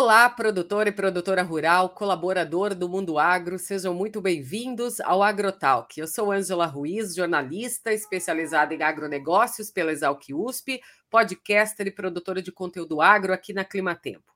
Olá, produtor e produtora rural, colaborador do Mundo Agro, sejam muito bem-vindos ao AgroTalk. Eu sou Ângela Ruiz, jornalista especializada em agronegócios pela Exalc USP, podcaster e produtora de conteúdo agro aqui na Climatempo.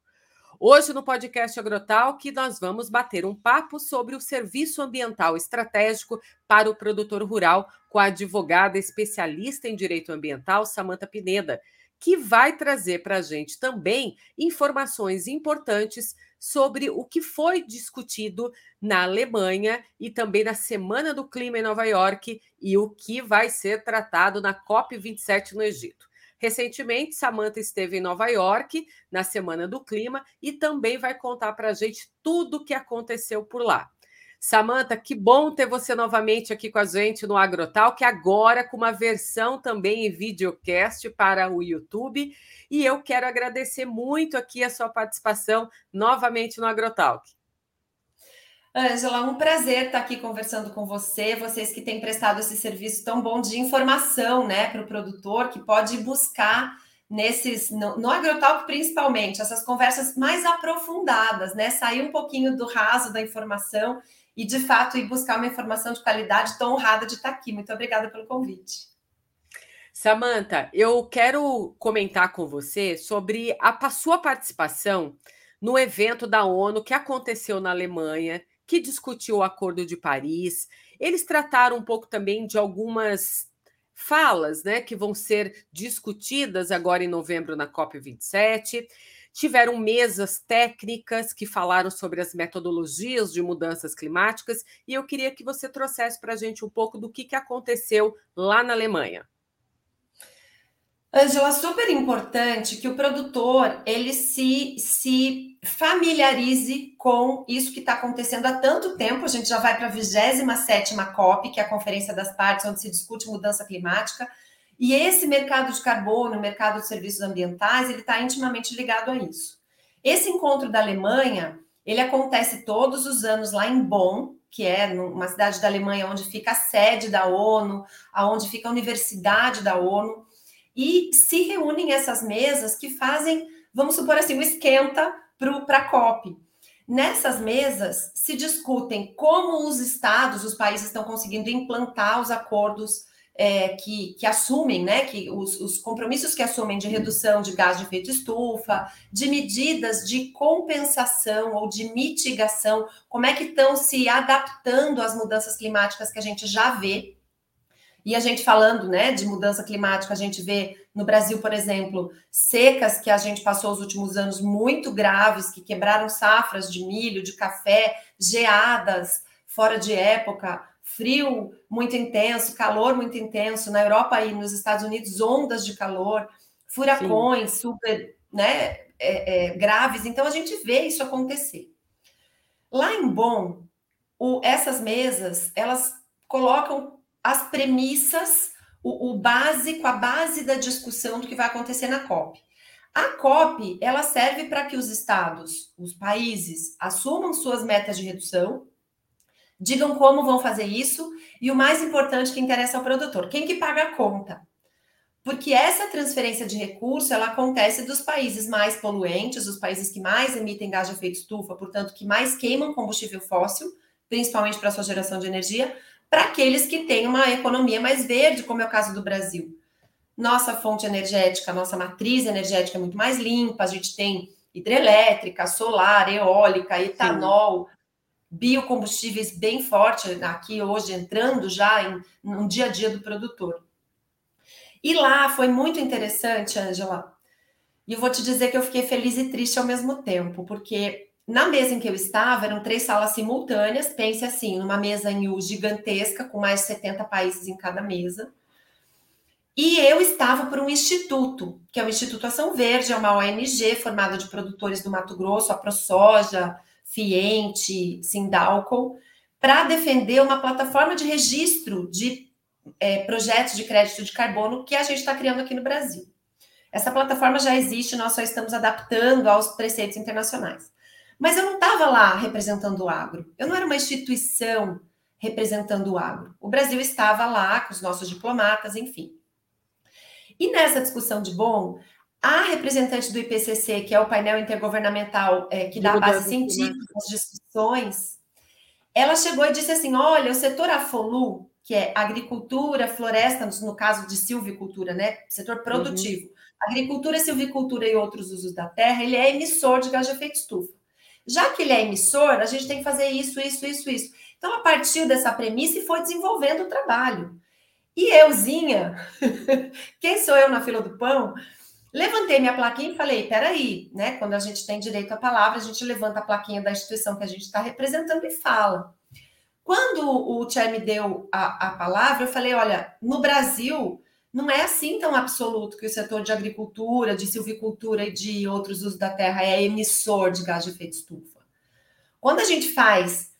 Hoje, no podcast AgroTalk, nós vamos bater um papo sobre o serviço ambiental estratégico para o produtor rural com a advogada especialista em direito ambiental, Samanta Pineda que vai trazer para a gente também informações importantes sobre o que foi discutido na Alemanha e também na Semana do Clima em Nova York e o que vai ser tratado na COP27 no Egito. Recentemente, Samantha esteve em Nova York na Semana do Clima e também vai contar para a gente tudo o que aconteceu por lá. Samanta, que bom ter você novamente aqui com a gente no Agrotal, que agora com uma versão também em videocast para o YouTube. E eu quero agradecer muito aqui a sua participação novamente no Agrotalk. Ângela, um prazer estar aqui conversando com você, vocês que têm prestado esse serviço tão bom de informação né, para o produtor, que pode buscar nesses, no, no Agrotalk principalmente, essas conversas mais aprofundadas, né? Sair um pouquinho do raso da informação e, de fato, ir buscar uma informação de qualidade. Estou honrada de estar aqui. Muito obrigada pelo convite. Samanta, eu quero comentar com você sobre a sua participação no evento da ONU que aconteceu na Alemanha, que discutiu o Acordo de Paris. Eles trataram um pouco também de algumas falas, né, que vão ser discutidas agora em novembro na COP27. Tiveram mesas técnicas que falaram sobre as metodologias de mudanças climáticas e eu queria que você trouxesse para a gente um pouco do que, que aconteceu lá na Alemanha. Angela, super importante que o produtor ele se, se familiarize com isso que está acontecendo há tanto tempo. A gente já vai para a 27 COP, que é a Conferência das Partes, onde se discute mudança climática. E esse mercado de carbono, o mercado de serviços ambientais, ele está intimamente ligado a isso. Esse encontro da Alemanha, ele acontece todos os anos lá em Bonn, que é uma cidade da Alemanha onde fica a sede da ONU, aonde fica a universidade da ONU, e se reúnem essas mesas que fazem, vamos supor assim, o esquenta para a COP. Nessas mesas se discutem como os estados, os países estão conseguindo implantar os acordos é, que, que, assumem, né, que os, os, compromissos que assumem de redução de gás de efeito estufa, de medidas de compensação ou de mitigação, como é que estão se adaptando às mudanças climáticas que a gente já vê. E a gente falando, né, de mudança climática, a gente vê no Brasil, por exemplo, secas que a gente passou os últimos anos muito graves, que quebraram safras de milho, de café, geadas fora de época, frio muito intenso, calor muito intenso, na Europa e nos Estados Unidos, ondas de calor, furacões Sim. super né, é, é, graves. Então, a gente vê isso acontecer. Lá em Bonn, o, essas mesas, elas colocam as premissas, o, o básico, a base da discussão do que vai acontecer na COP. A COP, ela serve para que os estados, os países, assumam suas metas de redução, digam como vão fazer isso e o mais importante que interessa ao produtor, quem que paga a conta? Porque essa transferência de recurso, ela acontece dos países mais poluentes, os países que mais emitem gás de efeito estufa, portanto, que mais queimam combustível fóssil, principalmente para sua geração de energia, para aqueles que têm uma economia mais verde, como é o caso do Brasil. Nossa fonte energética, nossa matriz energética é muito mais limpa, a gente tem hidrelétrica, solar, eólica, etanol, Sim biocombustíveis bem forte aqui hoje entrando já em, no dia a dia do produtor. E lá foi muito interessante, Angela. E eu vou te dizer que eu fiquei feliz e triste ao mesmo tempo, porque na mesa em que eu estava eram três salas simultâneas, pense assim, numa mesa em U gigantesca, com mais de 70 países em cada mesa. E eu estava por um instituto, que é o Instituto Ação Verde, é uma ONG formada de produtores do Mato Grosso, a ProSoja, Fiente, Sindalco, para defender uma plataforma de registro de é, projetos de crédito de carbono que a gente está criando aqui no Brasil. Essa plataforma já existe, nós só estamos adaptando aos preceitos internacionais. Mas eu não estava lá representando o agro, eu não era uma instituição representando o agro. O Brasil estava lá com os nossos diplomatas, enfim. E nessa discussão de bom, A representante do IPCC, que é o painel intergovernamental é, que dá base científica às discussões, ela chegou e disse assim: olha, o setor AFOLU, que é agricultura, floresta, no caso de silvicultura, né? Setor uhum. produtivo. Uhum. Agricultura, silvicultura e outros usos da terra, ele é emissor de gás de efeito estufa. Já que ele é emissor, a gente tem que fazer isso, isso, isso, isso. Então, a partir dessa premissa, e foi desenvolvendo o trabalho. E euzinha, quem sou eu na fila do pão? Levantei minha plaquinha e falei: peraí, né? Quando a gente tem direito à palavra, a gente levanta a plaquinha da instituição que a gente está representando e fala. Quando o Tchê me deu a, a palavra, eu falei: olha, no Brasil, não é assim tão absoluto que o setor de agricultura, de silvicultura e de outros usos da terra é emissor de gás de efeito estufa. Quando a gente faz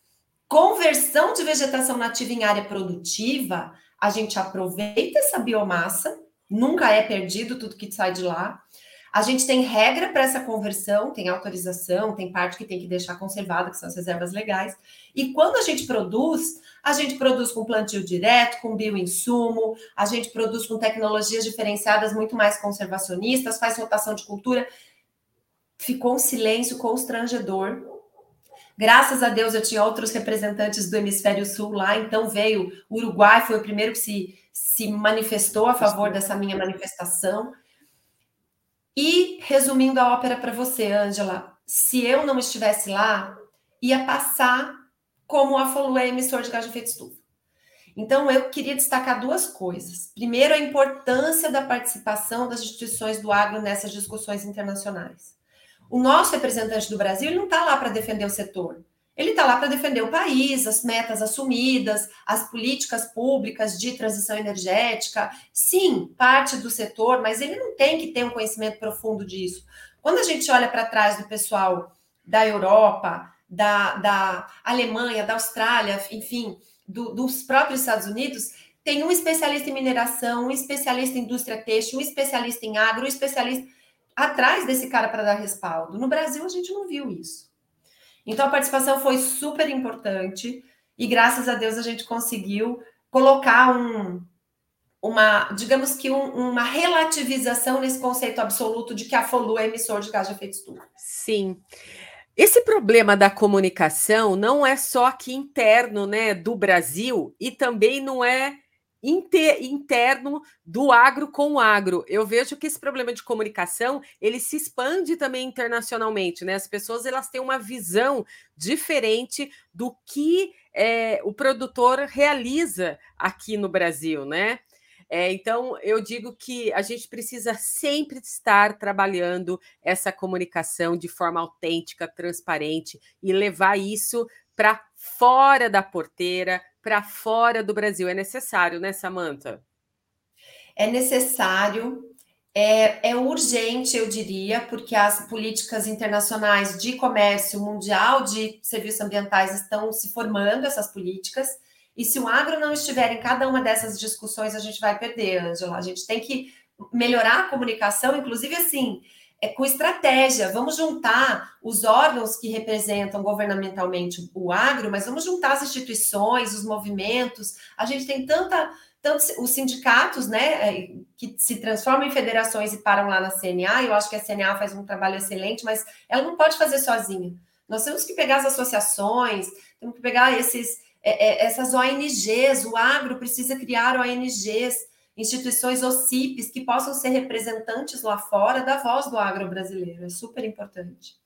conversão de vegetação nativa em área produtiva, a gente aproveita essa biomassa nunca é perdido tudo que sai de lá. A gente tem regra para essa conversão, tem autorização, tem parte que tem que deixar conservada, que são as reservas legais. E quando a gente produz, a gente produz com plantio direto, com bioinsumo, a gente produz com tecnologias diferenciadas muito mais conservacionistas, faz rotação de cultura. Ficou um silêncio constrangedor. Graças a Deus eu tinha outros representantes do hemisfério sul lá, então veio o Uruguai, foi o primeiro que se se manifestou a favor dessa minha manifestação. E resumindo a ópera para você, Ângela, se eu não estivesse lá, ia passar como a Folu é emissor de gás de efeito estufa. Então, eu queria destacar duas coisas. Primeiro, a importância da participação das instituições do agro nessas discussões internacionais. O nosso representante do Brasil não está lá para defender o setor. Ele está lá para defender o país, as metas assumidas, as políticas públicas de transição energética. Sim, parte do setor, mas ele não tem que ter um conhecimento profundo disso. Quando a gente olha para trás do pessoal da Europa, da, da Alemanha, da Austrália, enfim, do, dos próprios Estados Unidos, tem um especialista em mineração, um especialista em indústria têxtil, um especialista em agro, um especialista atrás desse cara para dar respaldo. No Brasil, a gente não viu isso. Então a participação foi super importante e graças a Deus a gente conseguiu colocar um, uma, digamos que um, uma relativização nesse conceito absoluto de que a FOLU é emissor de gás de efeito estufa. Sim. Esse problema da comunicação não é só aqui interno, né, do Brasil e também não é interno do agro com o agro. Eu vejo que esse problema de comunicação ele se expande também internacionalmente, né? As pessoas elas têm uma visão diferente do que é, o produtor realiza aqui no Brasil, né? É, então, eu digo que a gente precisa sempre estar trabalhando essa comunicação de forma autêntica, transparente e levar isso para fora da porteira, para fora do Brasil. É necessário, né, Samanta? É necessário, é, é, urgente, eu diria, porque as políticas internacionais de comércio mundial de serviços ambientais estão se formando, essas políticas, e se o agro não estiver em cada uma dessas discussões, a gente vai perder, Angela. A gente tem que melhorar a comunicação, inclusive assim, é com estratégia. Vamos juntar os órgãos que representam governamentalmente o agro, mas vamos juntar as instituições, os movimentos. A gente tem tanta, tanto os sindicatos, né, é, que se transformam em federações e param lá na CNA. Eu acho que a CNA faz um trabalho excelente, mas ela não pode fazer sozinha. Nós temos que pegar as associações, temos que pegar esses, é, essas ONGs. O agro precisa criar ONGs instituições OCIPs que possam ser representantes lá fora da voz do agro brasileiro. É super importante.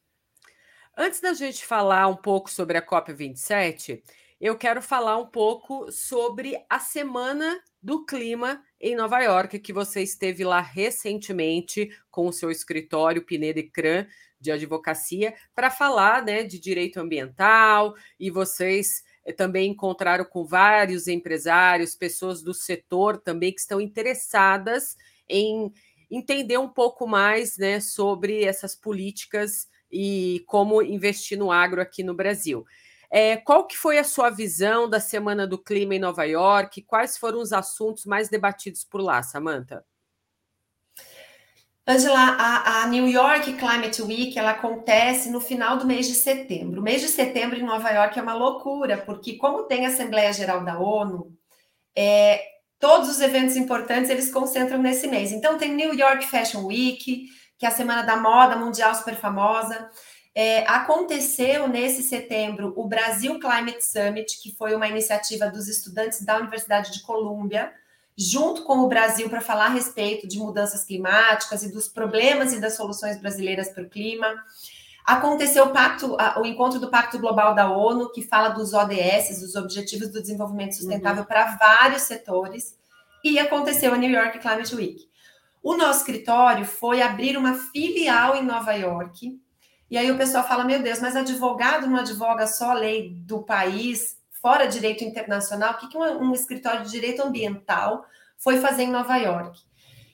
Antes da gente falar um pouco sobre a COP27, eu quero falar um pouco sobre a Semana do Clima em Nova York, que você esteve lá recentemente com o seu escritório Pineda e Cran de advocacia para falar né, de direito ambiental e vocês também encontraram com vários empresários, pessoas do setor também que estão interessadas em entender um pouco mais né, sobre essas políticas e como investir no agro aqui no Brasil. É, qual que foi a sua visão da Semana do Clima em Nova York? Quais foram os assuntos mais debatidos por lá, Samantha? Angela, a, a, New York Climate Week ela acontece no final do mês de setembro. O mês de setembro em Nova York é uma loucura, porque como tem a Assembleia Geral da ONU, é, todos os eventos importantes eles concentram nesse mês. Então tem New York Fashion Week, que é a Semana da Moda Mundial super famosa. É, aconteceu nesse setembro o Brasil Climate Summit, que foi uma iniciativa dos estudantes da Universidade de Colômbia, junto com o Brasil, para falar a respeito de mudanças climáticas e dos problemas e das soluções brasileiras para o clima. Aconteceu o, pacto, o encontro do Pacto Global da ONU, que fala dos ODS, dos Objetivos do Desenvolvimento Sustentável, uhum. para vários setores, e aconteceu a New York Climate Week. O nosso escritório foi abrir uma filial em Nova York, e aí o pessoal fala: meu Deus, mas advogado não advoga só a lei do país, fora direito internacional? O que, que um, um escritório de direito ambiental foi fazer em Nova York?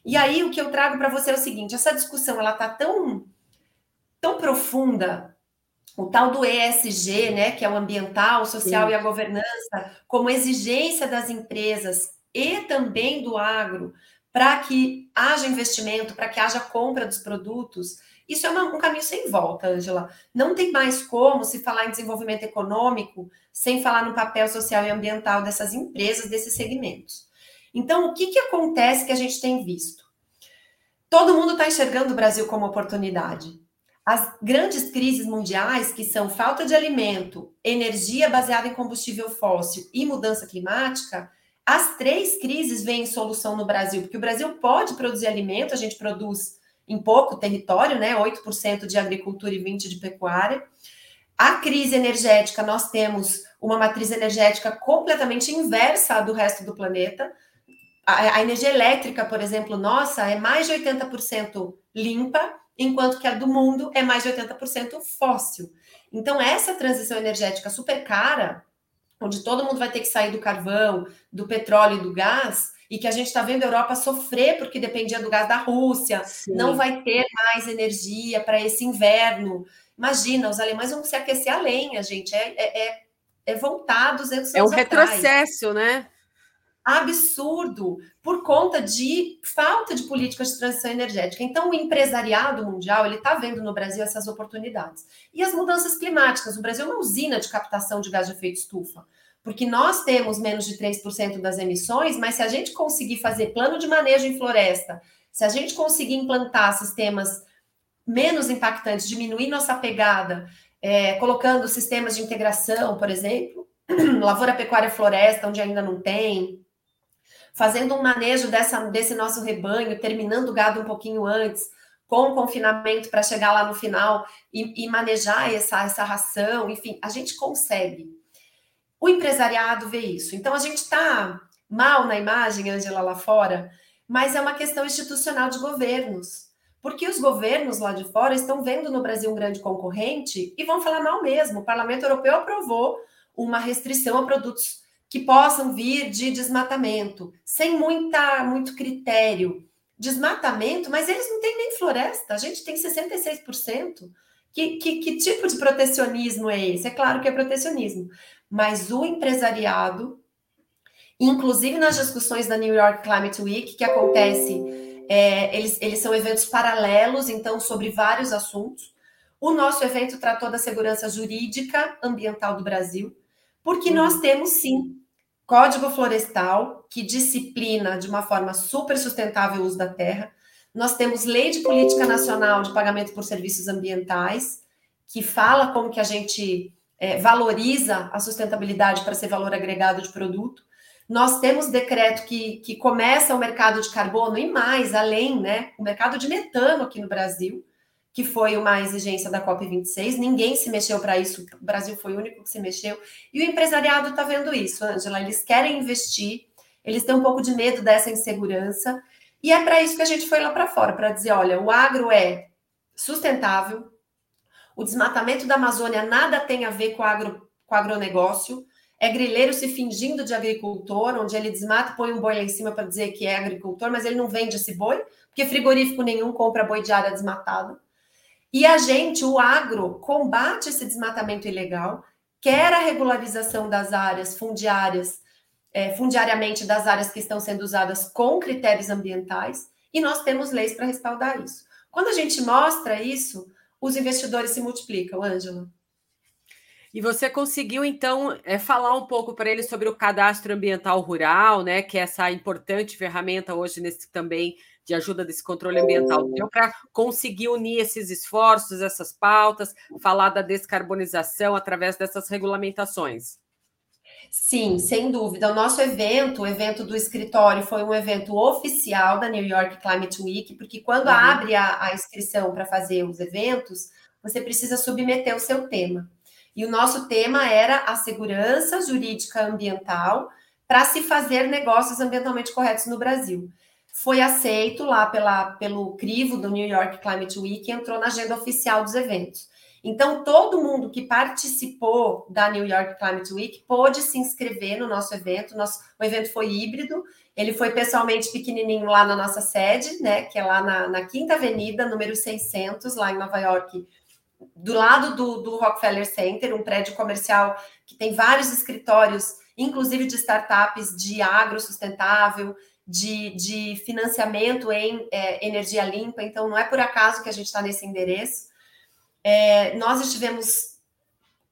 E aí o que eu trago para você é o seguinte: essa discussão ela está tão, tão profunda, o tal do ESG, né, que é o ambiental, o social Sim. e a governança, como exigência das empresas e também do agro para que haja investimento, para que haja compra dos produtos isso é uma, um caminho sem volta, Angela. Não tem mais como se falar em desenvolvimento econômico sem falar no papel social e ambiental dessas empresas, desses segmentos. Então, o que, que acontece que a gente tem visto? Todo mundo está enxergando o Brasil como oportunidade. As grandes crises mundiais, que são falta de alimento, energia baseada em combustível fóssil e mudança climática, as três crises vêm em solução no Brasil, porque o Brasil pode produzir alimento, a gente produz em pouco território, né? 8% de agricultura e 20% de pecuária. A crise energética, nós temos uma matriz energética completamente inversa à do resto do planeta. A, a energia elétrica, por exemplo, nossa, é mais de 80% limpa, enquanto que a do mundo é mais de 80% fóssil. Então, essa transição energética super cara, onde todo mundo vai ter que sair do carvão, do petróleo e do gás, e que a gente está vendo a Europa sofrer porque dependia do gás da Rússia, Sim. não vai ter mais energia para esse inverno. Imagina, os alemães vão se aquecer a lenha, gente. É, é, é, é voltar 200 É um retrocesso, atrás. né? Absurdo, por conta de falta de políticas de transição energética. Então, o empresariado mundial ele está vendo no Brasil essas oportunidades. E as mudanças climáticas. O Brasil é uma usina de captação de gás de efeito estufa porque nós temos menos de 3% das emissões, mas se a gente conseguir fazer plano de manejo em floresta, se a gente conseguir implantar sistemas menos impactantes, diminuir nossa pegada, é, colocando sistemas de integração, por exemplo, lavoura, pecuária, floresta, onde ainda não tem, fazendo um manejo dessa, desse nosso rebanho, terminando o gado um pouquinho antes, com confinamento para chegar lá no final e, e manejar essa, essa ração, enfim, a gente consegue. O empresariado vê isso. Então, a gente está mal na imagem, Angela, lá fora, mas é uma questão institucional de governos. Porque os governos lá de fora estão vendo no Brasil um grande concorrente e vão falar mal mesmo. O Parlamento Europeu aprovou uma restrição a produtos que possam vir de desmatamento, sem muita, muito critério. Desmatamento, mas eles não têm nem floresta, a gente tem 66%. Que, que, que tipo de protecionismo é esse? É claro que é protecionismo, mas o empresariado, inclusive nas discussões da New York Climate Week, que acontece, é, eles, eles são eventos paralelos, então, sobre vários assuntos. O nosso evento tratou da segurança jurídica ambiental do Brasil, porque uhum. nós temos sim Código Florestal, que disciplina de uma forma super sustentável o uso da terra. Nós temos Lei de Política Nacional de Pagamento por Serviços Ambientais, que fala como que a gente é, valoriza a sustentabilidade para ser valor agregado de produto. Nós temos decreto que, que começa o mercado de carbono e mais, além, né? O mercado de metano aqui no Brasil, que foi uma exigência da COP26. Ninguém se mexeu para isso, o Brasil foi o único que se mexeu. E o empresariado está vendo isso, Angela. Eles querem investir, eles têm um pouco de medo dessa insegurança. E é para isso que a gente foi lá para fora, para dizer: olha, o agro é sustentável, o desmatamento da Amazônia nada tem a ver com, agro, com agronegócio. É grileiro se fingindo de agricultor, onde ele desmata põe um boi lá em cima para dizer que é agricultor, mas ele não vende esse boi, porque frigorífico nenhum compra boi de área desmatada. E a gente, o agro, combate esse desmatamento ilegal, quer a regularização das áreas fundiárias, é, fundiariamente das áreas que estão sendo usadas com critérios ambientais, e nós temos leis para respaldar isso. Quando a gente mostra isso, os investidores se multiplicam, Ângela. E você conseguiu, então, é, falar um pouco para eles sobre o cadastro ambiental rural, né? Que é essa importante ferramenta hoje nesse também de ajuda desse controle ambiental, deu para conseguir unir esses esforços, essas pautas, falar da descarbonização através dessas regulamentações? Sim, sem dúvida. O nosso evento, o evento do escritório, foi um evento oficial da New York Climate Week, porque quando uhum. abre a, a inscrição para fazer os eventos, você precisa submeter o seu tema. E o nosso tema era a segurança jurídica ambiental para se fazer negócios ambientalmente corretos no Brasil. Foi aceito lá pela, pelo crivo do New York Climate Week e entrou na agenda oficial dos eventos. Então, todo mundo que participou da New York Climate Week pôde se inscrever no nosso evento. Nosso, o evento foi híbrido, ele foi pessoalmente pequenininho lá na nossa sede, né, que é lá na, na Quinta Avenida, número 600, lá em Nova York, do lado do, do Rockefeller Center, um prédio comercial que tem vários escritórios, inclusive de startups de agro sustentável, de, de financiamento em é, energia limpa. Então, não é por acaso que a gente está nesse endereço. É, nós estivemos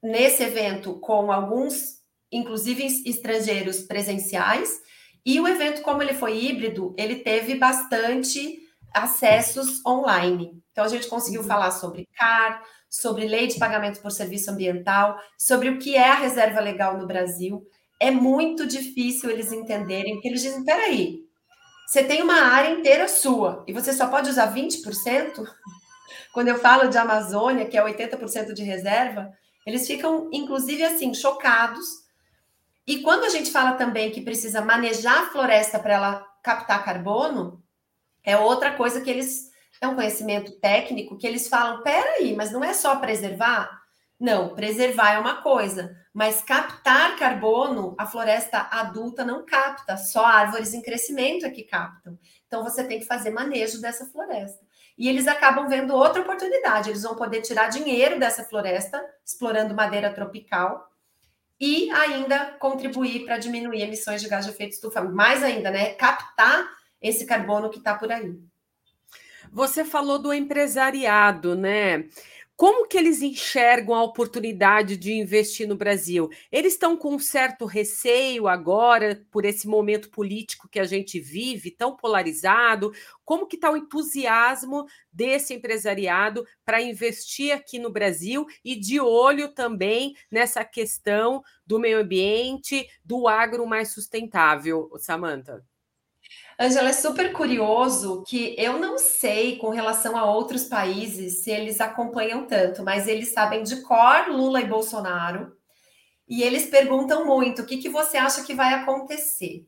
nesse evento com alguns, inclusive estrangeiros presenciais, e o evento, como ele foi híbrido, ele teve bastante acessos online. Então, a gente conseguiu uhum. falar sobre CAR, sobre lei de pagamento por serviço ambiental, sobre o que é a reserva legal no Brasil. É muito difícil eles entenderem, porque eles dizem: peraí, você tem uma área inteira sua e você só pode usar 20%? Quando eu falo de Amazônia, que é 80% de reserva, eles ficam, inclusive, assim, chocados. E quando a gente fala também que precisa manejar a floresta para ela captar carbono, é outra coisa que eles é um conhecimento técnico que eles falam: peraí, mas não é só preservar? Não, preservar é uma coisa, mas captar carbono, a floresta adulta não capta, só árvores em crescimento é que captam. Então você tem que fazer manejo dessa floresta. E eles acabam vendo outra oportunidade, eles vão poder tirar dinheiro dessa floresta, explorando madeira tropical, e ainda contribuir para diminuir emissões de gás de efeito estufa. Mais ainda, né? Captar esse carbono que está por aí. Você falou do empresariado, né? Como que eles enxergam a oportunidade de investir no Brasil? Eles estão com um certo receio agora por esse momento político que a gente vive, tão polarizado. Como que está o entusiasmo desse empresariado para investir aqui no Brasil e de olho também nessa questão do meio ambiente, do agro mais sustentável, Samantha? Angela, é super curioso que eu não sei com relação a outros países se eles acompanham tanto, mas eles sabem de cor Lula e Bolsonaro e eles perguntam muito: o que, que você acha que vai acontecer?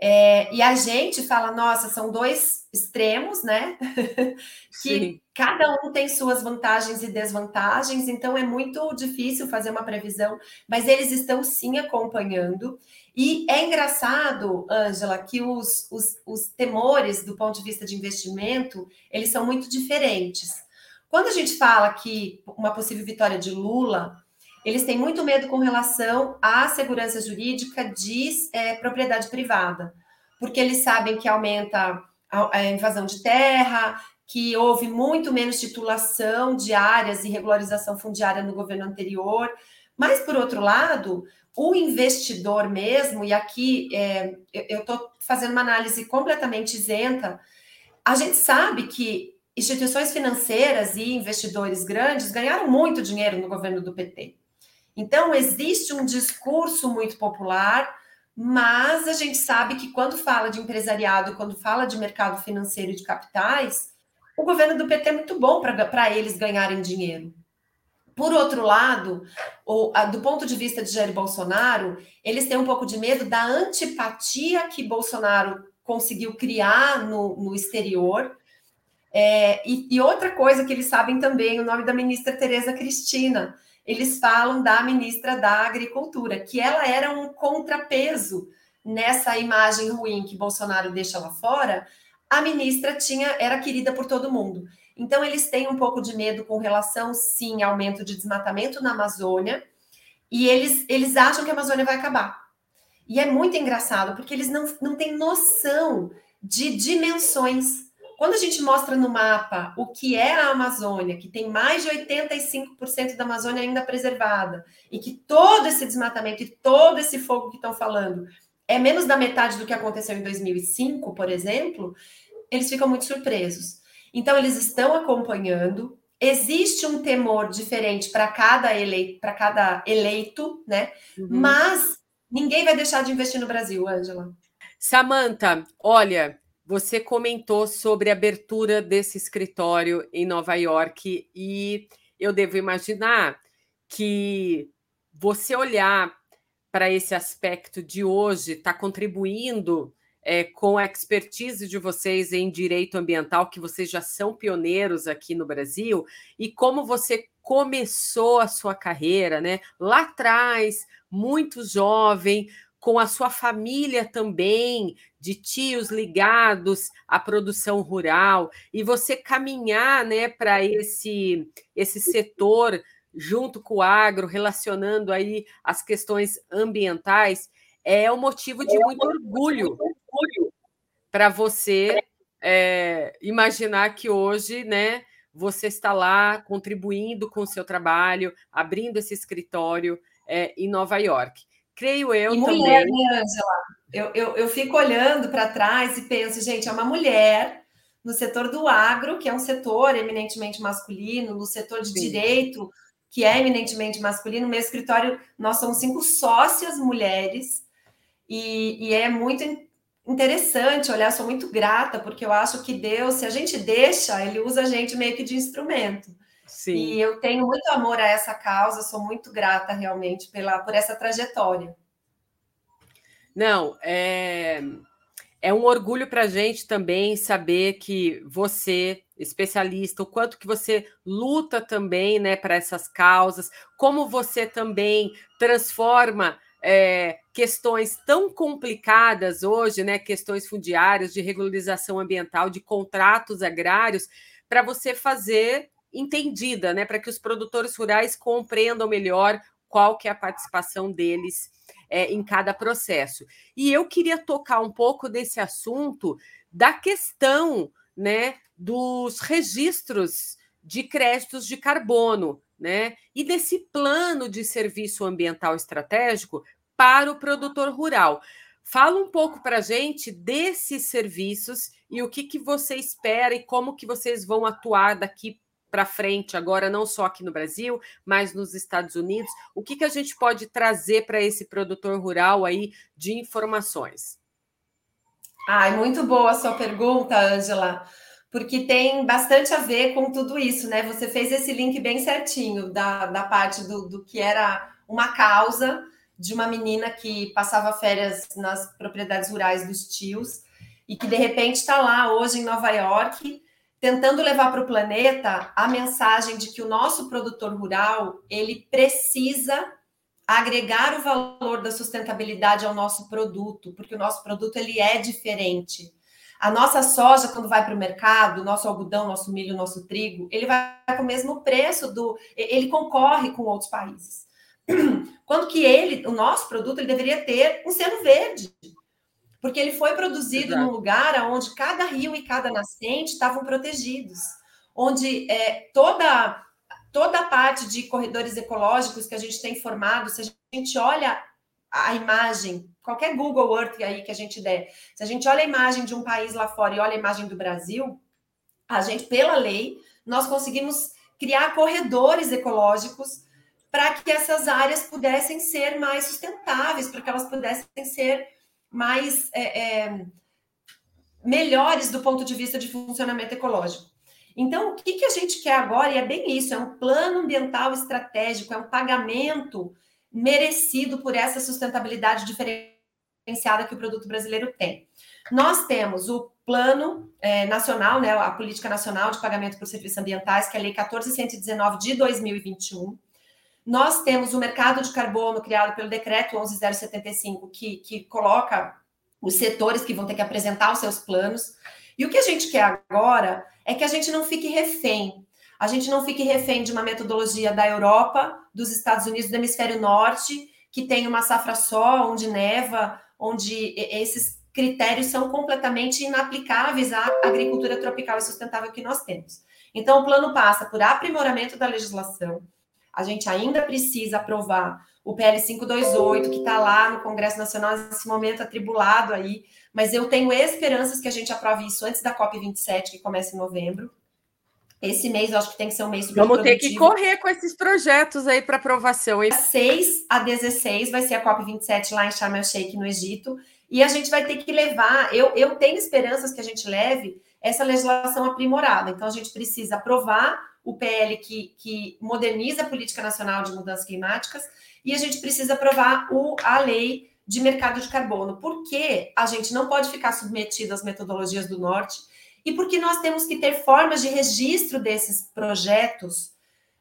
É, e a gente fala, nossa, são dois extremos, né? que Sim. Cada um tem suas vantagens e desvantagens, então é muito difícil fazer uma previsão, mas eles estão sim acompanhando. E é engraçado, Ângela, que os, os, os temores do ponto de vista de investimento, eles são muito diferentes. Quando a gente fala que uma possível vitória de Lula, eles têm muito medo com relação à segurança jurídica de é, propriedade privada, porque eles sabem que aumenta a, a invasão de terra, que houve muito menos titulação de áreas e regularização fundiária no governo anterior. Mas, por outro lado, o investidor mesmo, e aqui é, eu estou fazendo uma análise completamente isenta, a gente sabe que instituições financeiras e investidores grandes ganharam muito dinheiro no governo do PT. Então, existe um discurso muito popular, mas a gente sabe que quando fala de empresariado, quando fala de mercado financeiro e de capitais, o governo do PT é muito bom para eles ganharem dinheiro. Por outro lado, a, do ponto de vista de Jair Bolsonaro, eles têm um pouco de medo da antipatia que Bolsonaro conseguiu criar no, no exterior. É, e, e, outra coisa que eles sabem também, o nome da ministra Tereza Cristina. Eles falam da ministra da Agricultura, que ela era um contrapeso nessa imagem ruim que Bolsonaro deixa lá fora. A ministra tinha era querida por todo mundo. Então, eles têm um pouco de medo com relação, sim, aumento de desmatamento na Amazônia, e eles, eles acham que a Amazônia vai acabar. E é muito engraçado, porque eles não, não têm noção de dimensões. Quando a gente mostra no mapa o que é a Amazônia, que tem mais de 85% da Amazônia ainda preservada, e que todo esse desmatamento e todo esse fogo que estão falando é menos da metade do que aconteceu em 2005, por exemplo, eles ficam muito surpresos. Então, eles estão acompanhando. Existe um temor diferente para cada, eleito, cada eleito, né? Uhum. Mas ninguém vai deixar de investir no Brasil, Ângela. Samanta, olha, você comentou sobre a abertura desse escritório em Nova York e eu devo imaginar que você olhar para esse aspecto de hoje está contribuindo é, com a expertise de vocês em direito ambiental, que vocês já são pioneiros aqui no Brasil, e como você começou a sua carreira, né? Lá atrás, muito jovem, com a sua família também, de tios ligados à produção rural, e você caminhar né, para esse, esse setor junto com o agro, relacionando aí as questões ambientais, é um motivo de muito orgulho para você é, imaginar que hoje, né, você está lá contribuindo com o seu trabalho, abrindo esse escritório é, em Nova York. Creio eu e também. Mulher, né, Angela? Eu, eu, eu fico olhando para trás e penso, gente, é uma mulher no setor do agro, que é um setor eminentemente masculino, no setor de Sim. direito, que é eminentemente masculino. No meu escritório, nós somos cinco sócias mulheres, e, e é muito interessante olhar, sou muito grata, porque eu acho que Deus, se a gente deixa, ele usa a gente meio que de instrumento. Sim. E eu tenho muito amor a essa causa, sou muito grata realmente pela, por essa trajetória. Não, é, é um orgulho para a gente também saber que você, especialista, o quanto que você luta também né, para essas causas, como você também transforma é, questões tão complicadas hoje, né, questões fundiárias, de regularização ambiental, de contratos agrários, para você fazer entendida, né, para que os produtores rurais compreendam melhor qual que é a participação deles é, em cada processo. E eu queria tocar um pouco desse assunto da questão né, dos registros de créditos de carbono, né? E desse plano de serviço ambiental estratégico para o produtor rural. Fala um pouco para a gente desses serviços e o que, que você espera e como que vocês vão atuar daqui para frente agora, não só aqui no Brasil, mas nos Estados Unidos. O que, que a gente pode trazer para esse produtor rural aí de informações? Ai, muito boa a sua pergunta, Ângela, porque tem bastante a ver com tudo isso, né? Você fez esse link bem certinho da, da parte do, do que era uma causa de uma menina que passava férias nas propriedades rurais dos tios e que de repente está lá hoje em Nova York tentando levar para o planeta a mensagem de que o nosso produtor rural ele precisa agregar o valor da sustentabilidade ao nosso produto, porque o nosso produto ele é diferente. A nossa soja, quando vai para o mercado, nosso algodão, nosso milho, nosso trigo, ele vai com o mesmo preço do. Ele concorre com outros países. Quando que ele, o nosso produto, ele deveria ter um selo verde, porque ele foi produzido Exato. num lugar onde cada rio e cada nascente estavam protegidos, onde é, toda toda a parte de corredores ecológicos que a gente tem formado, se a gente olha a imagem, qualquer Google Earth aí que a gente der, se a gente olha a imagem de um país lá fora e olha a imagem do Brasil, a gente, pela lei, nós conseguimos criar corredores ecológicos para que essas áreas pudessem ser mais sustentáveis, para que elas pudessem ser mais é, é, melhores do ponto de vista de funcionamento ecológico. Então, o que, que a gente quer agora? E é bem isso: é um plano ambiental estratégico, é um pagamento merecido por essa sustentabilidade diferenciada que o produto brasileiro tem. Nós temos o Plano é, Nacional, né, a Política Nacional de Pagamento por Serviços Ambientais, que é a Lei 14.119 de 2021, nós temos o mercado de carbono criado pelo decreto 11075, que, que coloca os setores que vão ter que apresentar os seus planos. E o que a gente quer agora é que a gente não fique refém. A gente não fique refém de uma metodologia da Europa, dos Estados Unidos, do hemisfério norte, que tem uma safra só, onde neva, onde esses critérios são completamente inaplicáveis à agricultura tropical e sustentável que nós temos. Então, o plano passa por aprimoramento da legislação, A gente ainda precisa aprovar o PL 528, que está lá no Congresso Nacional nesse momento atribulado aí, mas eu tenho esperanças que a gente aprove isso antes da COP27, que começa em novembro. Esse mês eu acho que tem que ser um mês super Vamos ter que correr com esses projetos aí para aprovação. Hein? 6 a 16 vai ser a COP27 lá em Sharm el-Sheikh, no Egito. E a gente vai ter que levar, eu, eu tenho esperanças que a gente leve essa legislação aprimorada. Então, a gente precisa aprovar o PL que, que moderniza a política nacional de mudanças climáticas e a gente precisa aprovar o, a lei de mercado de carbono, porque a gente não pode ficar submetido às metodologias do norte e porque nós temos que ter formas de registro desses projetos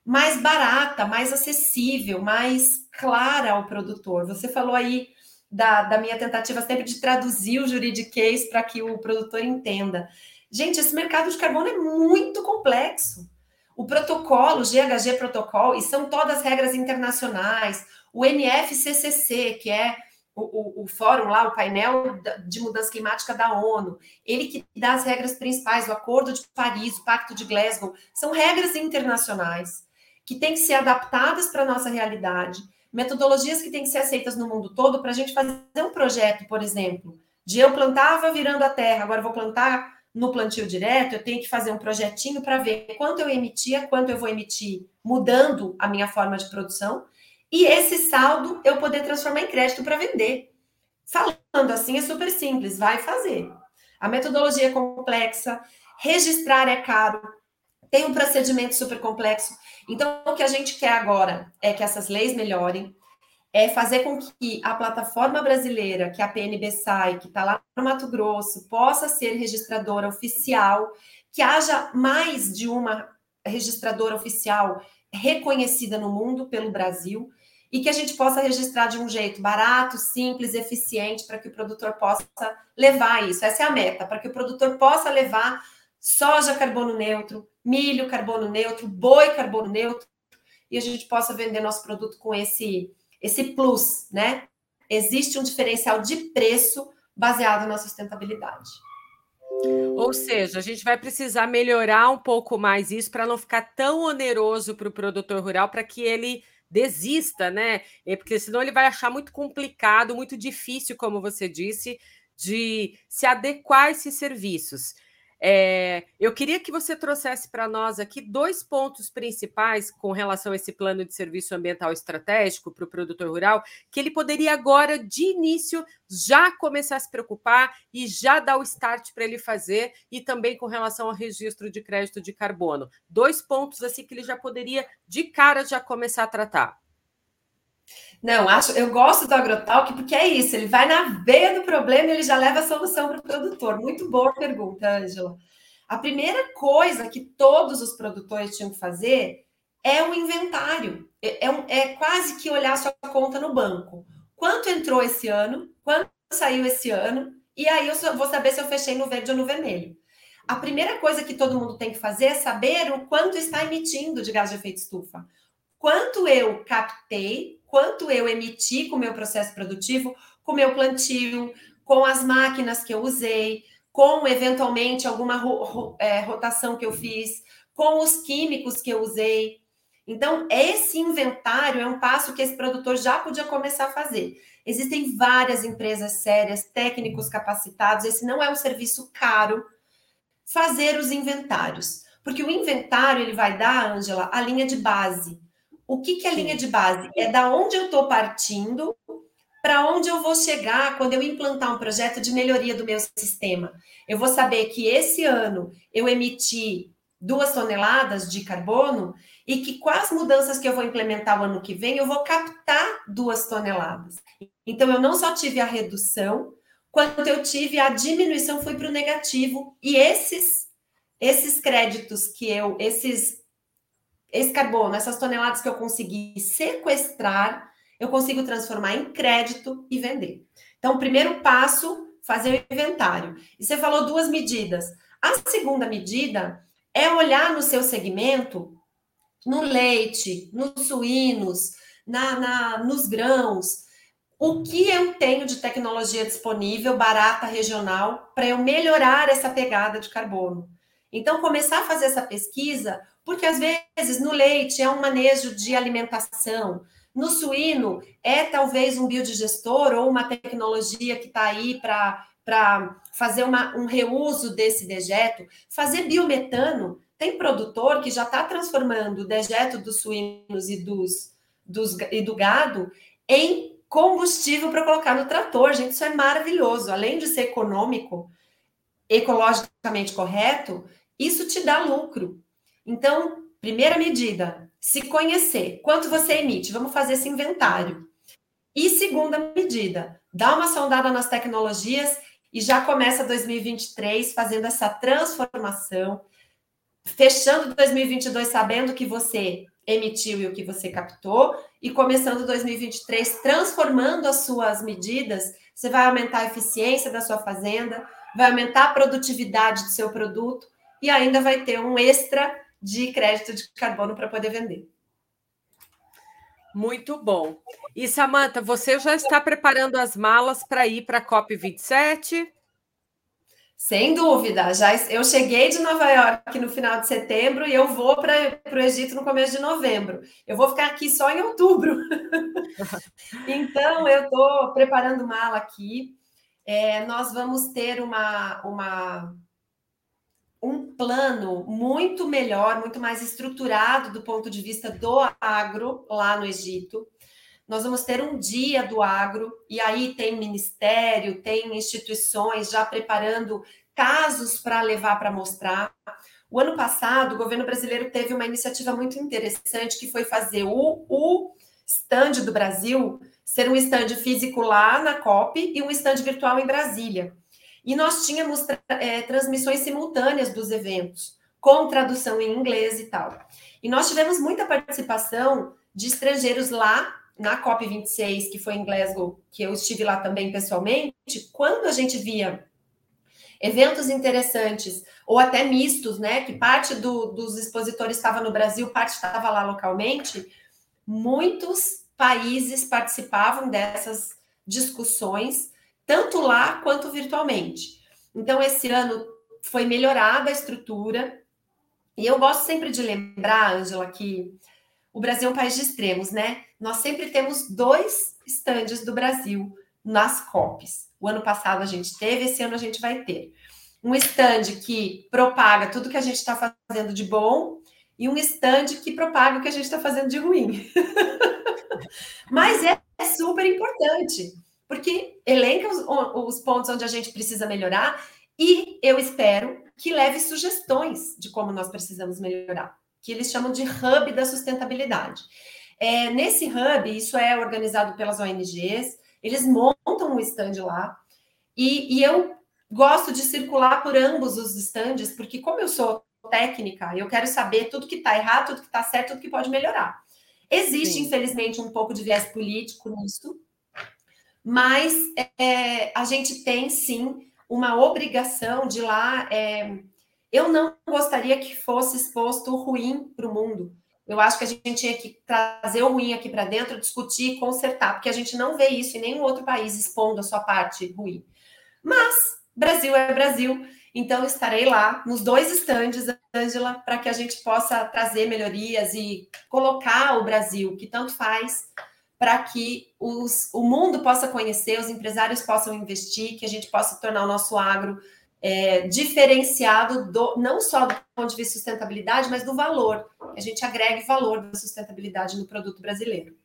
mais barata, mais acessível, mais clara ao produtor. Você falou aí da, da minha tentativa sempre de traduzir o juridiquês para que o produtor entenda. Gente, esse mercado de carbono é muito complexo. O protocolo, o GHG Protocol, e são todas regras internacionais, o NFCCC, que é o, o, o, fórum lá, o painel de mudança climática da ONU, ele que dá as regras principais, o Acordo de Paris, o Pacto de Glasgow, são regras internacionais que têm que ser adaptadas para a nossa realidade, metodologias que têm que ser aceitas no mundo todo para a gente fazer um projeto, por exemplo, de eu plantava virando a terra, agora vou plantar no plantio direto, eu tenho que fazer um projetinho para ver quanto eu emitia, quanto eu vou emitir, mudando a minha forma de produção, e esse saldo eu poder transformar em crédito para vender. Falando assim é super simples, vai fazer. A metodologia é complexa, registrar é caro, tem um procedimento super complexo. Então, o que a gente quer agora é que essas leis melhorem, é fazer com que a plataforma brasileira, que é a PNB SAI, que está lá no Mato Grosso, possa ser registradora oficial, que haja mais de uma registradora oficial reconhecida no mundo pelo Brasil e que a gente possa registrar de um jeito barato, simples, eficiente, para que o produtor possa levar isso. Essa é a meta, para que o produtor possa levar soja carbono neutro, milho carbono neutro, boi carbono neutro, e a gente possa vender nosso produto com esse esse plus, né? Existe um diferencial de preço baseado na sustentabilidade. Ou seja, a gente vai precisar melhorar um pouco mais isso para não ficar tão oneroso para o produtor rural, para que ele desista, né? Porque senão ele vai achar muito complicado, muito difícil, como você disse, de se adequar a esses serviços. É, eu queria que você trouxesse para nós aqui dois pontos principais com relação a esse plano de serviço ambiental estratégico para o produtor rural, que ele poderia agora, de início, já começar a se preocupar e já dar o start para ele fazer, e também com relação ao registro de crédito de carbono. Dois pontos assim que ele já poderia, de cara, já começar a tratar. Não, acho, eu gosto do agrotalk porque é isso, ele vai na veia do problema e ele já leva a solução para o produtor. Muito boa pergunta, Ângela. A primeira coisa que todos os produtores tinham que fazer é o inventário. É, é, é quase que olhar sua conta no banco. Quanto entrou esse ano? Quanto saiu esse ano? E aí eu vou saber se eu fechei no verde ou no vermelho. A primeira coisa que todo mundo tem que fazer é saber o quanto está emitindo de gás de efeito estufa. Quanto eu captei, quanto eu emiti com o meu processo produtivo, com o meu plantio, com as máquinas que eu usei, com eventualmente alguma ro ro é, rotação que eu fiz, com os químicos que eu usei. Então, esse inventário é um passo que esse produtor já podia começar a fazer. Existem várias empresas sérias, técnicos capacitados, esse não é um serviço caro fazer os inventários, porque o inventário ele vai dar, Ângela, a linha de base. O que, que é linha de base? É da onde eu estou partindo para onde eu vou chegar quando eu implantar um projeto de melhoria do meu sistema. Eu vou saber que esse ano eu emiti duas toneladas de carbono e que com as mudanças que eu vou implementar o ano que vem, eu vou captar duas toneladas. Então, eu não só tive a redução, quanto eu tive a diminuição, foi para o negativo. E esses, esses créditos que eu, esses esse carbono, essas toneladas que eu consegui sequestrar, eu consigo transformar em crédito e vender. Então, o primeiro passo, fazer o inventário. E você falou duas medidas. A segunda medida é olhar no seu segmento, no leite, nos suínos, na, na, nos grãos, o que eu tenho de tecnologia disponível, barata, regional, para eu melhorar essa pegada de carbono. Então, começar a fazer essa pesquisa, porque às vezes no leite é um manejo de alimentação, no suíno é talvez um biodigestor ou uma tecnologia que está aí para fazer uma, um reuso desse dejeto, fazer biometano. Tem produtor que já está transformando o dejeto dos suínos e, dos, dos, e do gado em combustível para colocar no trator. Gente, isso é maravilhoso. Além de ser econômico, ecologicamente correto, isso te dá lucro. Então, primeira medida, se conhecer. Quanto você emite? Vamos fazer esse inventário. E segunda medida, dá uma sondada nas tecnologias e já começa 2023 fazendo essa transformação, fechando 2022 sabendo que você emitiu e o que você captou, e começando 2023 transformando as suas medidas, você vai aumentar a eficiência da sua fazenda, vai aumentar a produtividade do seu produto e ainda vai ter um extra de crédito de carbono para poder vender. Muito bom. E Samanta, você já está preparando as malas para ir para a COP 27? Sem dúvida, já eu cheguei de Nova York no final de setembro e eu vou para o Egito no começo de novembro. Eu vou ficar aqui só em outubro. então, eu estou preparando mala aqui. É, nós vamos ter uma, uma, um plano muito melhor, muito mais estruturado do ponto de vista do agro lá no Egito. Nós vamos ter um dia do agro, e aí tem ministério, tem instituições já preparando casos para levar para mostrar. O ano passado, o governo brasileiro teve uma iniciativa muito interessante que foi fazer o, o stand do Brasil ser um stand físico lá na COP e um stand virtual em Brasília. E nós tínhamos é, transmissões simultâneas dos eventos, com tradução em inglês e tal. E nós tivemos muita participação de estrangeiros lá na COP26, que foi em Glasgow, que eu estive lá também pessoalmente, quando a gente via eventos interessantes, ou até mistos, né? Que parte do, dos expositores estava no Brasil, parte estava lá localmente, muitos países participavam dessas discussões, tanto lá quanto virtualmente. Então, esse ano foi melhorada a estrutura, e eu gosto sempre de lembrar, Ângela, que o Brasil é um país de extremos, né? Nós sempre temos dois estandes do Brasil nas COPs. O ano passado a gente teve, esse ano a gente vai ter. Um stand que propaga tudo que a gente está fazendo de bom e um stand que propaga o que a gente está fazendo de ruim. Mas é, é, super importante, porque elenca os, os pontos onde a gente precisa melhorar e eu espero que leve sugestões de como nós precisamos melhorar que eles chamam de hub da sustentabilidade. É, nesse hub, isso é organizado pelas ONGs, eles montam um stand lá, e, e eu gosto de circular por ambos os stands, porque como eu sou técnica, eu quero saber tudo que está errado, tudo que está certo, tudo que pode melhorar. Existe, Sim. infelizmente, um pouco de viés político nisso, mas é, a gente tem sim uma obrigação de lá é, eu não gostaria que fosse exposto o ruim para o mundo. Eu acho que a gente tinha que trazer o ruim aqui para dentro, discutir, consertar, porque a gente não vê isso em nenhum outro país expondo a sua parte ruim. Mas Brasil é Brasil, então estarei lá nos dois estandes, Ângela, para que a gente possa trazer melhorias e colocar o Brasil, que tanto faz, para que os, o mundo possa conhecer, os empresários possam investir, que a gente possa tornar o nosso agro é, diferenciado do, não só do ponto de vista de sustentabilidade, mas do valor. A gente agregue valor da sustentabilidade no produto brasileiro.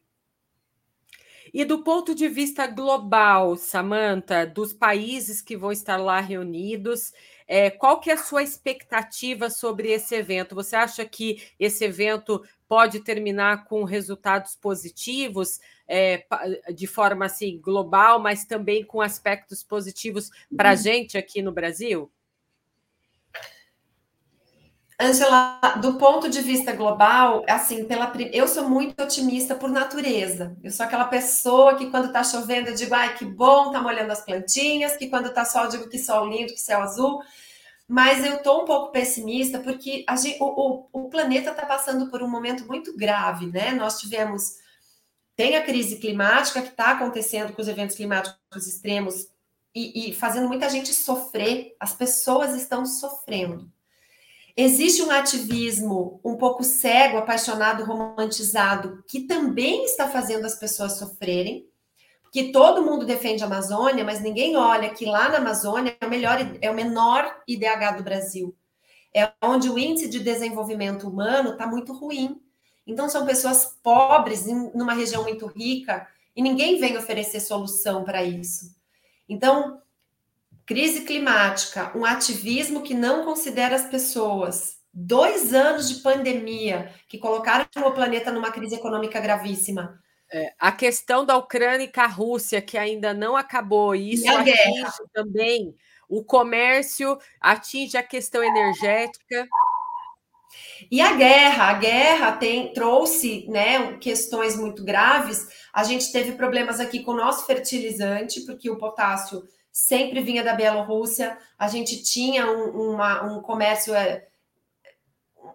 E do ponto de vista global, Samantha, dos países que vão estar lá reunidos, é, qual que é a sua expectativa sobre esse evento? Você acha que esse evento pode terminar com resultados positivos é, de forma assim global, mas também com aspectos positivos para a uhum. gente aqui no Brasil? Angela, do ponto de vista global, assim, pela, eu sou muito otimista por natureza. Eu sou aquela pessoa que quando está chovendo eu digo, ai, que bom, tá molhando as plantinhas, que quando está sol eu digo que sol lindo, que céu azul. Mas eu estou um pouco pessimista porque gente, o, o, o, planeta está passando por um momento muito grave, né? Nós tivemos tem a crise climática que está acontecendo com os eventos climáticos extremos e, e fazendo muita gente sofrer. As pessoas estão sofrendo. Existe um ativismo um pouco cego, apaixonado, romantizado, que também está fazendo as pessoas sofrerem, que todo mundo defende a Amazônia, mas ninguém olha que lá na Amazônia é o melhor, é o menor IDH do Brasil. É onde o índice de desenvolvimento humano está muito ruim. Então são pessoas pobres em numa região muito rica e ninguém vem oferecer solução para isso. Então, crise climática, um ativismo que não considera as pessoas, dois anos de pandemia que colocaram o planeta numa crise econômica gravíssima. É, a questão da Ucrânia com a Rússia, que ainda não acabou, e isso e atinge guerra. também o comércio, atinge a questão energética. E a guerra, a guerra tem trouxe, né, questões muito graves. A gente teve problemas aqui com o nosso fertilizante, porque o potássio sempre vinha da Bielorrússia. A gente tinha um, uma, um comércio, é,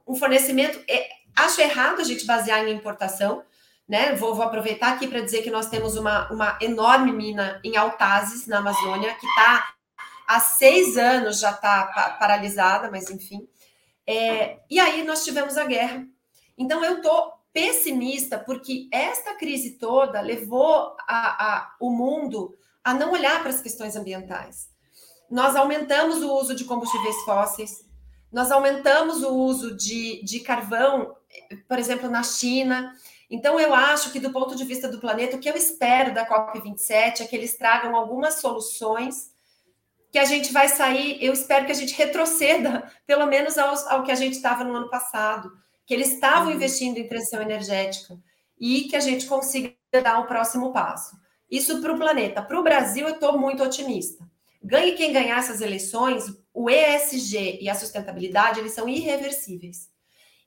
um fornecimento. É, acho errado a gente basear em importação, né? Vou, vou aproveitar aqui para dizer que nós temos uma, uma enorme mina em Altazes, na Amazônia, que está há seis anos já está paralisada, mas enfim. É, e aí nós tivemos a guerra. Então eu estou pessimista porque esta crise toda levou a, a, o mundo a não olhar para as questões ambientais. Nós aumentamos o uso de combustíveis fósseis, nós aumentamos o uso de, de carvão, por exemplo, na China. Então, eu acho que, do ponto de vista do planeta, o que eu espero da COP27 é que eles tragam algumas soluções que a gente vai sair. Eu espero que a gente retroceda, pelo menos ao, ao que a gente estava no ano passado, que eles estavam uhum. investindo em transição energética e que a gente consiga dar o próximo passo. Isso para o planeta. Para o Brasil, eu estou muito otimista. Ganhe quem ganhar essas eleições, o ESG e a sustentabilidade, eles são irreversíveis.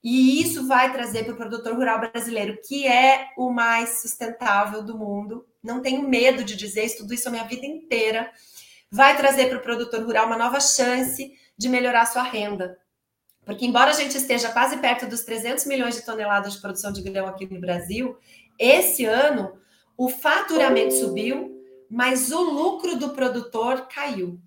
E isso vai trazer para o produtor rural brasileiro, que é o mais sustentável do mundo. Não tenho medo de dizer isso, tudo isso a minha vida inteira. Vai trazer para o produtor rural uma nova chance de melhorar sua renda. Porque, embora a gente esteja quase perto dos 300 milhões de toneladas de produção de grão aqui no Brasil, esse ano o faturamento subiu, mas o lucro do produtor caiu.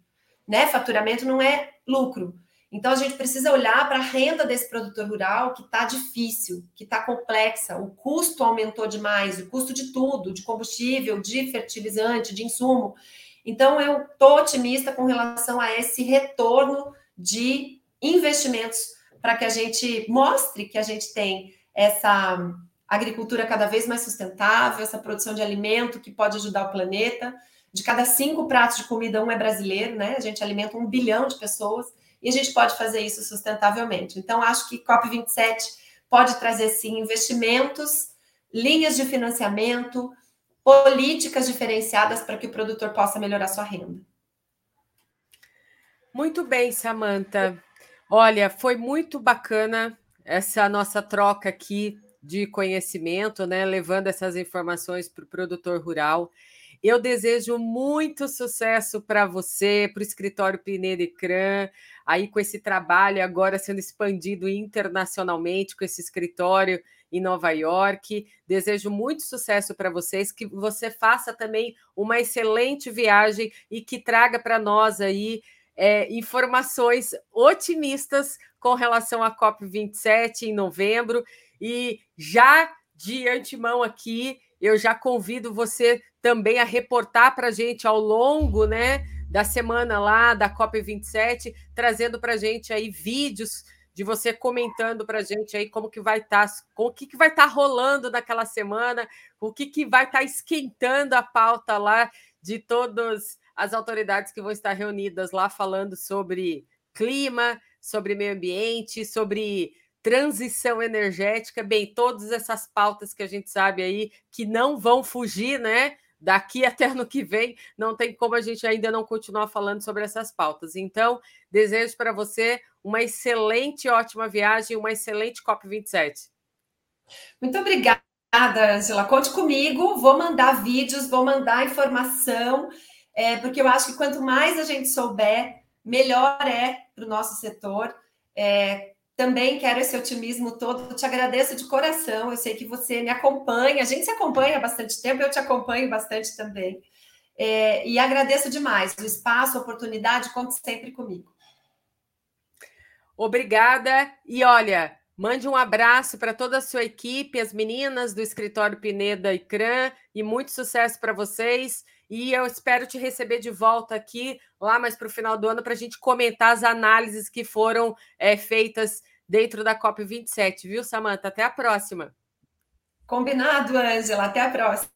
Né? Faturamento não é lucro. Então a gente precisa olhar para a renda desse produtor rural que está difícil, que está complexa. O custo aumentou demais, o custo de tudo, de combustível, de fertilizante, de insumo. Então eu estou otimista com relação a esse retorno de investimentos para que a gente mostre que a gente tem essa agricultura cada vez mais sustentável, essa produção de alimento que pode ajudar o planeta. De cada cinco pratos de comida, um é brasileiro, né? A gente alimenta um bilhão de pessoas e a gente pode fazer isso sustentavelmente. Então, acho que COP27 pode trazer, sim, investimentos, linhas de financiamento, políticas diferenciadas para que o produtor possa melhorar sua renda. Muito bem, Samanta. Olha, foi muito bacana essa nossa troca aqui de conhecimento, né, levando essas informações para o produtor rural. Eu desejo muito sucesso para você, para o escritório Pinedo Ecrã, aí com esse trabalho agora sendo expandido internacionalmente, com esse escritório em Nova York. Desejo muito sucesso para vocês, que você faça também uma excelente viagem e que traga para nós aí é, informações otimistas com relação à COP27 em novembro e já de antemão aqui, eu já convido você também a reportar para a gente ao longo né, da semana lá da COP27, trazendo para gente aí vídeos de você comentando para gente aí como que vai estar, tá, o que, que vai estar tá rolando naquela semana, o que, que vai estar tá esquentando a pauta lá de todas as autoridades que vão estar reunidas lá falando sobre clima, sobre meio ambiente, sobre transição energética, bem, todas essas pautas que a gente sabe aí que não vão fugir, né? Daqui até ano que vem, não tem como a gente ainda não continuar falando sobre essas pautas. Então, desejo para você uma excelente, ótima viagem, uma excelente COP27. Muito obrigada, Angela. Conte comigo, vou mandar vídeos, vou mandar informação, é, porque eu acho que quanto mais a gente souber, melhor é para o nosso setor. É, também quero esse otimismo todo. Te agradeço de coração. Eu sei que você me acompanha. A gente se acompanha há bastante tempo, eu te acompanho bastante também. É, e agradeço demais o espaço, a oportunidade. Conte sempre comigo. Obrigada. E olha, mande um abraço para toda a sua equipe, as meninas do escritório Pineda e Cran, e muito sucesso para vocês. E eu espero te receber de volta aqui, lá mais para o final do ano, para a gente comentar as análises que foram é, feitas dentro da COP27, viu, Samanta? Até a próxima. Combinado, Ângela. Até a próxima.